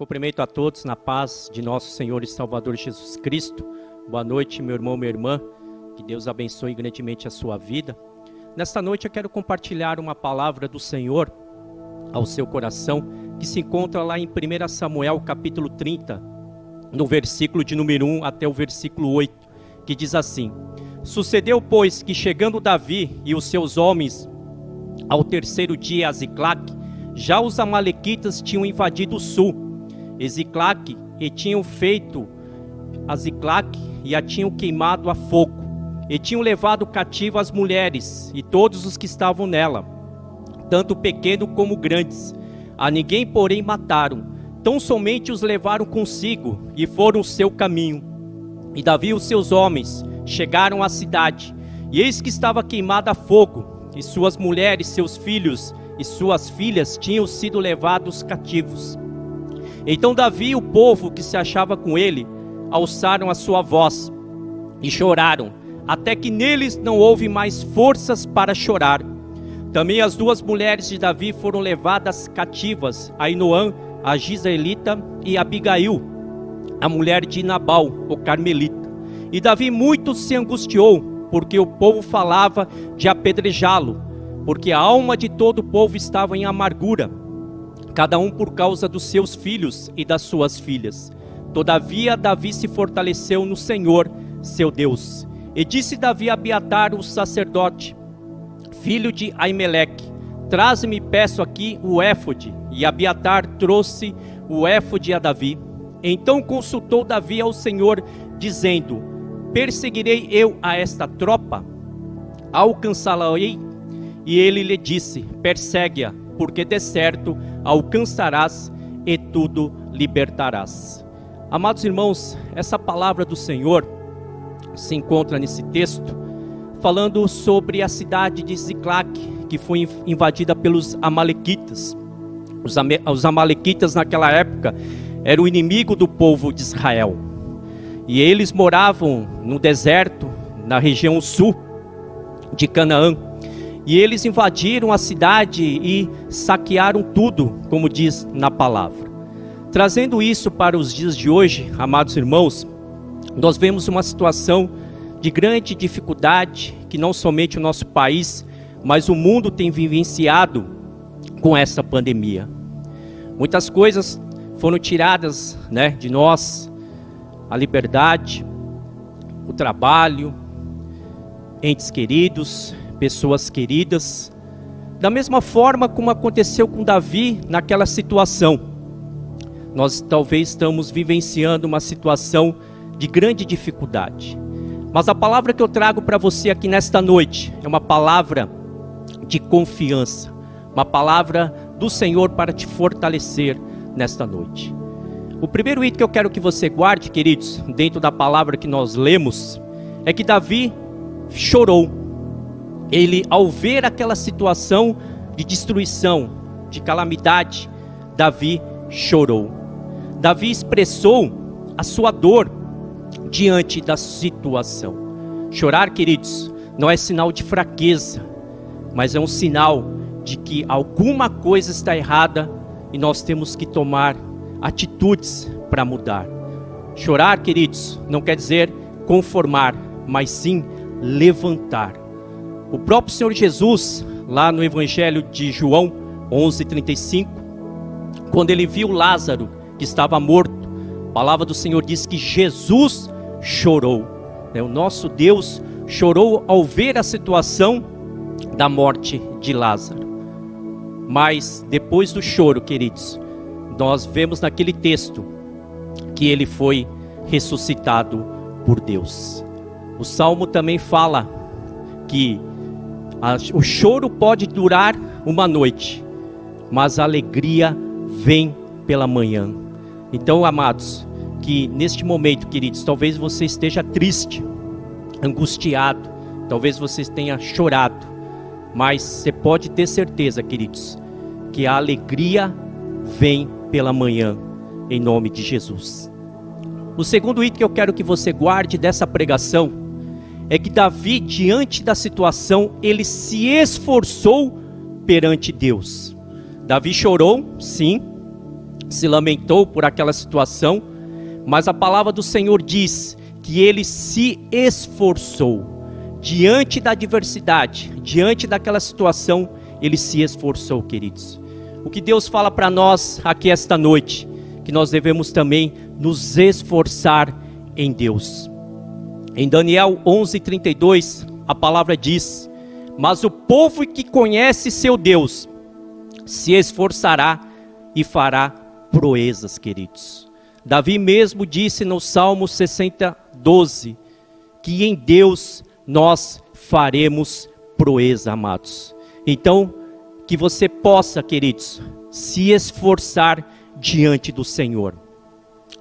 Cumprimento a todos na paz de nosso Senhor e Salvador Jesus Cristo. Boa noite, meu irmão, minha irmã. Que Deus abençoe grandemente a sua vida. Nesta noite eu quero compartilhar uma palavra do Senhor ao seu coração, que se encontra lá em 1 Samuel, capítulo 30, no versículo de número 1 até o versículo 8, que diz assim: Sucedeu, pois, que chegando Davi e os seus homens ao terceiro dia a Ziclac, já os amalequitas tinham invadido o sul Eziclac e tinham feito a Ziclac e a tinham queimado a fogo, e tinham levado cativo as mulheres e todos os que estavam nela, tanto pequeno como grandes. A ninguém, porém, mataram, tão somente os levaram consigo e foram o seu caminho. E Davi e os seus homens chegaram à cidade, e eis que estava queimada a fogo, e suas mulheres, seus filhos e suas filhas tinham sido levados cativos. Então Davi e o povo que se achava com ele alçaram a sua voz e choraram, até que neles não houve mais forças para chorar. Também as duas mulheres de Davi foram levadas cativas, Ainoã, a Gisaelita, e Abigail, a mulher de Nabal, o carmelita. E Davi muito se angustiou, porque o povo falava de apedrejá-lo, porque a alma de todo o povo estava em amargura cada um por causa dos seus filhos e das suas filhas. Todavia, Davi se fortaleceu no Senhor, seu Deus. E disse Davi a Abiatar, o sacerdote, filho de Aimeleque: Traze-me, peço aqui, o éfode. E Abiatar trouxe o éfode a Davi. Então consultou Davi ao Senhor, dizendo: Perseguirei eu a esta tropa? Alcançá-la-ei? E ele lhe disse: Persegue-a, porque de certo alcançarás e tudo libertarás. Amados irmãos, essa palavra do Senhor se encontra nesse texto falando sobre a cidade de Ziclac, que foi invadida pelos amalequitas. Os, os amalequitas naquela época eram o inimigo do povo de Israel. E eles moravam no deserto, na região sul de Canaã. E eles invadiram a cidade e saquearam tudo, como diz na palavra. Trazendo isso para os dias de hoje, amados irmãos, nós vemos uma situação de grande dificuldade que não somente o nosso país, mas o mundo tem vivenciado com essa pandemia. Muitas coisas foram tiradas né, de nós, a liberdade, o trabalho, entes queridos, pessoas queridas, da mesma forma como aconteceu com Davi naquela situação. Nós talvez estamos vivenciando uma situação de grande dificuldade. Mas a palavra que eu trago para você aqui nesta noite é uma palavra de confiança, uma palavra do Senhor para te fortalecer nesta noite. O primeiro item que eu quero que você guarde, queridos, dentro da palavra que nós lemos, é que Davi chorou ele, ao ver aquela situação de destruição, de calamidade, Davi chorou. Davi expressou a sua dor diante da situação. Chorar, queridos, não é sinal de fraqueza, mas é um sinal de que alguma coisa está errada e nós temos que tomar atitudes para mudar. Chorar, queridos, não quer dizer conformar, mas sim levantar. O próprio Senhor Jesus, lá no Evangelho de João 11:35, quando ele viu Lázaro que estava morto, a palavra do Senhor diz que Jesus chorou. Né? O nosso Deus chorou ao ver a situação da morte de Lázaro. Mas depois do choro, queridos, nós vemos naquele texto que ele foi ressuscitado por Deus. O salmo também fala que o choro pode durar uma noite, mas a alegria vem pela manhã. Então, amados, que neste momento, queridos, talvez você esteja triste, angustiado, talvez você tenha chorado, mas você pode ter certeza, queridos, que a alegria vem pela manhã, em nome de Jesus. O segundo item que eu quero que você guarde dessa pregação é que Davi, diante da situação, ele se esforçou perante Deus. Davi chorou, sim, se lamentou por aquela situação, mas a palavra do Senhor diz que ele se esforçou diante da adversidade, diante daquela situação, ele se esforçou, queridos. O que Deus fala para nós aqui esta noite, que nós devemos também nos esforçar em Deus. Em Daniel 11:32, a palavra diz: "Mas o povo que conhece seu Deus se esforçará e fará proezas, queridos." Davi mesmo disse no Salmo 60, 12, que em Deus nós faremos proeza, amados. Então, que você possa, queridos, se esforçar diante do Senhor.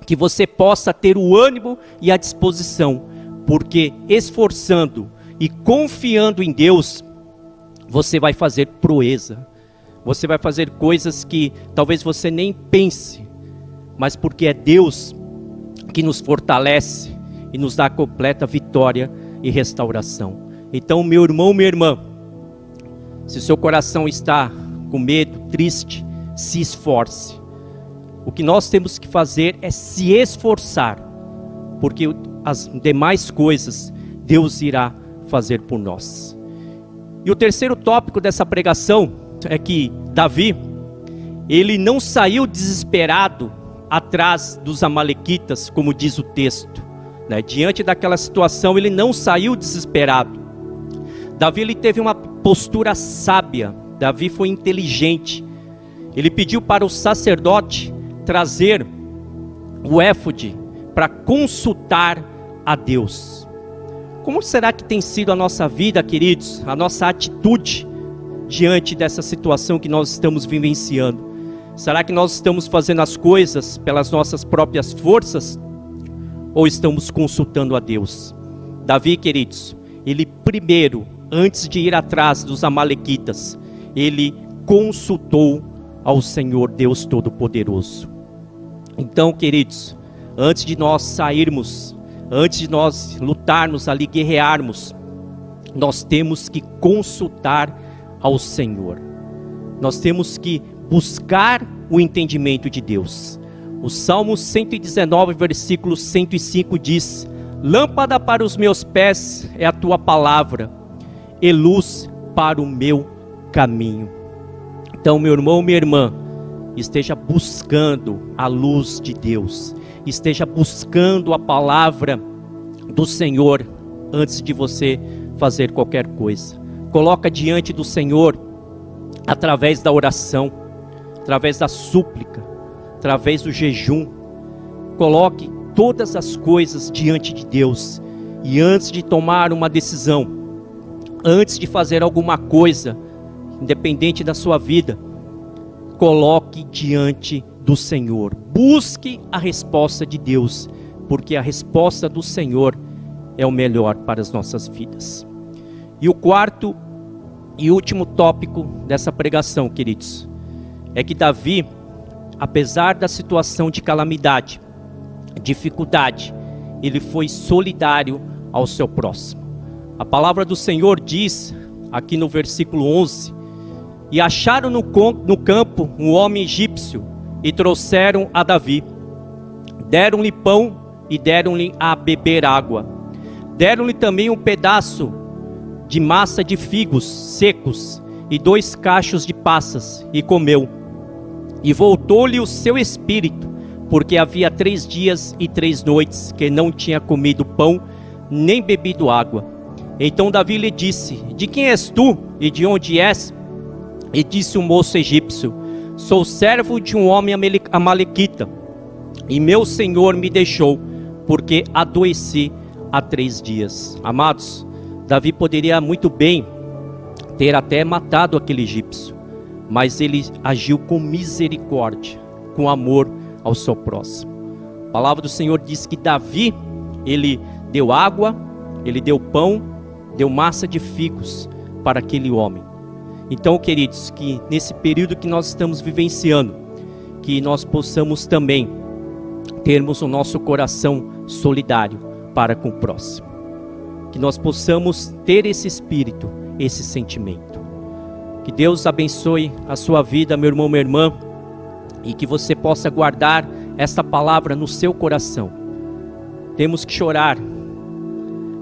Que você possa ter o ânimo e a disposição, porque esforçando e confiando em Deus, você vai fazer proeza. Você vai fazer coisas que talvez você nem pense, mas porque é Deus que nos fortalece e nos dá completa vitória e restauração. Então, meu irmão, minha irmã, se seu coração está com medo, triste, se esforce. O que nós temos que fazer é se esforçar, porque as demais coisas Deus irá fazer por nós. E o terceiro tópico dessa pregação é que Davi, ele não saiu desesperado atrás dos Amalequitas, como diz o texto. Né? Diante daquela situação, ele não saiu desesperado. Davi ele teve uma postura sábia. Davi foi inteligente. Ele pediu para o sacerdote trazer o éfode para consultar a Deus. Como será que tem sido a nossa vida, queridos, a nossa atitude diante dessa situação que nós estamos vivenciando? Será que nós estamos fazendo as coisas pelas nossas próprias forças ou estamos consultando a Deus? Davi, queridos, ele primeiro, antes de ir atrás dos amalequitas, ele consultou ao Senhor Deus Todo-Poderoso. Então, queridos, antes de nós sairmos, antes de nós lutarmos ali, guerrearmos, nós temos que consultar ao Senhor. Nós temos que buscar o entendimento de Deus. O Salmo 119, versículo 105 diz: Lâmpada para os meus pés é a tua palavra, e luz para o meu caminho. Então, meu irmão, minha irmã, esteja buscando a luz de Deus, esteja buscando a palavra do Senhor antes de você fazer qualquer coisa. Coloca diante do Senhor através da oração através da súplica, através do jejum. Coloque todas as coisas diante de Deus e antes de tomar uma decisão, antes de fazer alguma coisa, independente da sua vida, coloque diante do Senhor. Busque a resposta de Deus, porque a resposta do Senhor é o melhor para as nossas vidas. E o quarto e último tópico dessa pregação, queridos, é que Davi, apesar da situação de calamidade, dificuldade, ele foi solidário ao seu próximo. A palavra do Senhor diz, aqui no versículo 11: E acharam no, campo um homem egípcio e trouxeram a Davi. Deram-lhe pão e deram-lhe a beber água. Deram-lhe também um pedaço de massa de figos secos e dois cachos de passas, e comeu. E voltou-lhe o seu espírito, porque havia três dias e três noites que não tinha comido pão, nem bebido água. Então Davi lhe disse: De quem és tu e de onde és? E disse o moço egípcio: Sou servo de um homem amalequita, e meu senhor me deixou, porque adoeci há três dias. Amados, Davi poderia muito bem ter até matado aquele egípcio, mas ele agiu com misericórdia, com amor ao seu próximo. A palavra do Senhor diz que Davi, ele deu água, ele deu pão, deu massa de figos para aquele homem. Então, queridos, que nesse período que nós estamos vivenciando, que nós possamos também termos o nosso coração solidário para com o próximo. Que nós possamos ter esse espírito, esse sentimento. Que Deus abençoe a sua vida, meu irmão, minha irmã. e que você possa guardar esta palavra no seu coração. Temos que chorar,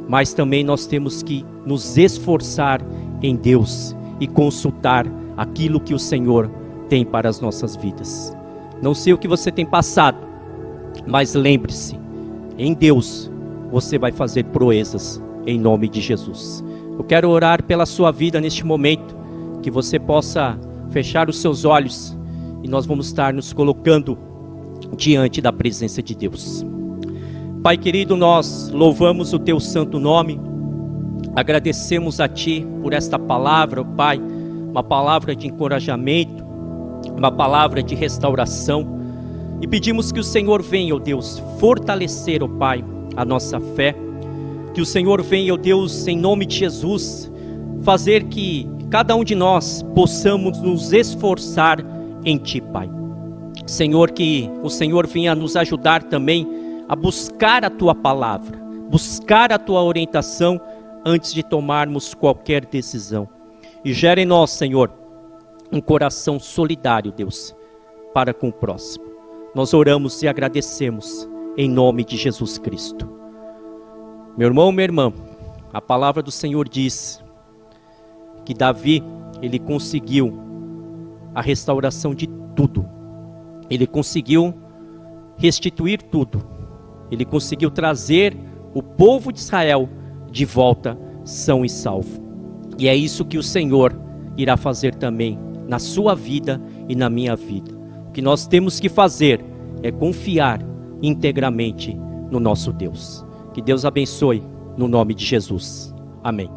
mas também nós temos que nos esforçar em Deus e consultar aquilo que o Senhor tem para as nossas vidas. Não sei o que você tem passado, mas lembre-se, em Deus você vai fazer proezas em nome de Jesus. Eu quero orar pela sua vida neste momento, que você possa fechar os seus olhos e nós vamos estar nos colocando diante da presença de Deus. Pai querido, nós louvamos o teu santo nome, agradecemos a ti por esta palavra, Pai, uma palavra de encorajamento, uma palavra de restauração. E pedimos que o Senhor venha, ó Deus, fortalecer, ó Pai, a nossa fé. Que o Senhor venha, ó Deus, em nome de Jesus, fazer que cada um de nós possamos nos esforçar em Ti, Pai. Senhor, que o Senhor venha nos ajudar também a buscar a Tua palavra, buscar a Tua orientação antes de tomarmos qualquer decisão. E gere em nós, Senhor, um coração solidário, Deus, para com o próximo. Nós oramos e agradecemos em nome de Jesus Cristo. Meu irmão, minha irmã, a palavra do Senhor diz que Davi, ele conseguiu a restauração de tudo. Ele conseguiu restituir tudo. Ele conseguiu trazer o povo de Israel de volta são e salvo. E é isso que o Senhor irá fazer também na sua vida e na minha vida. O que nós temos que fazer é confiar integramente no nosso Deus. Que Deus abençoe no nome de Jesus. Amém.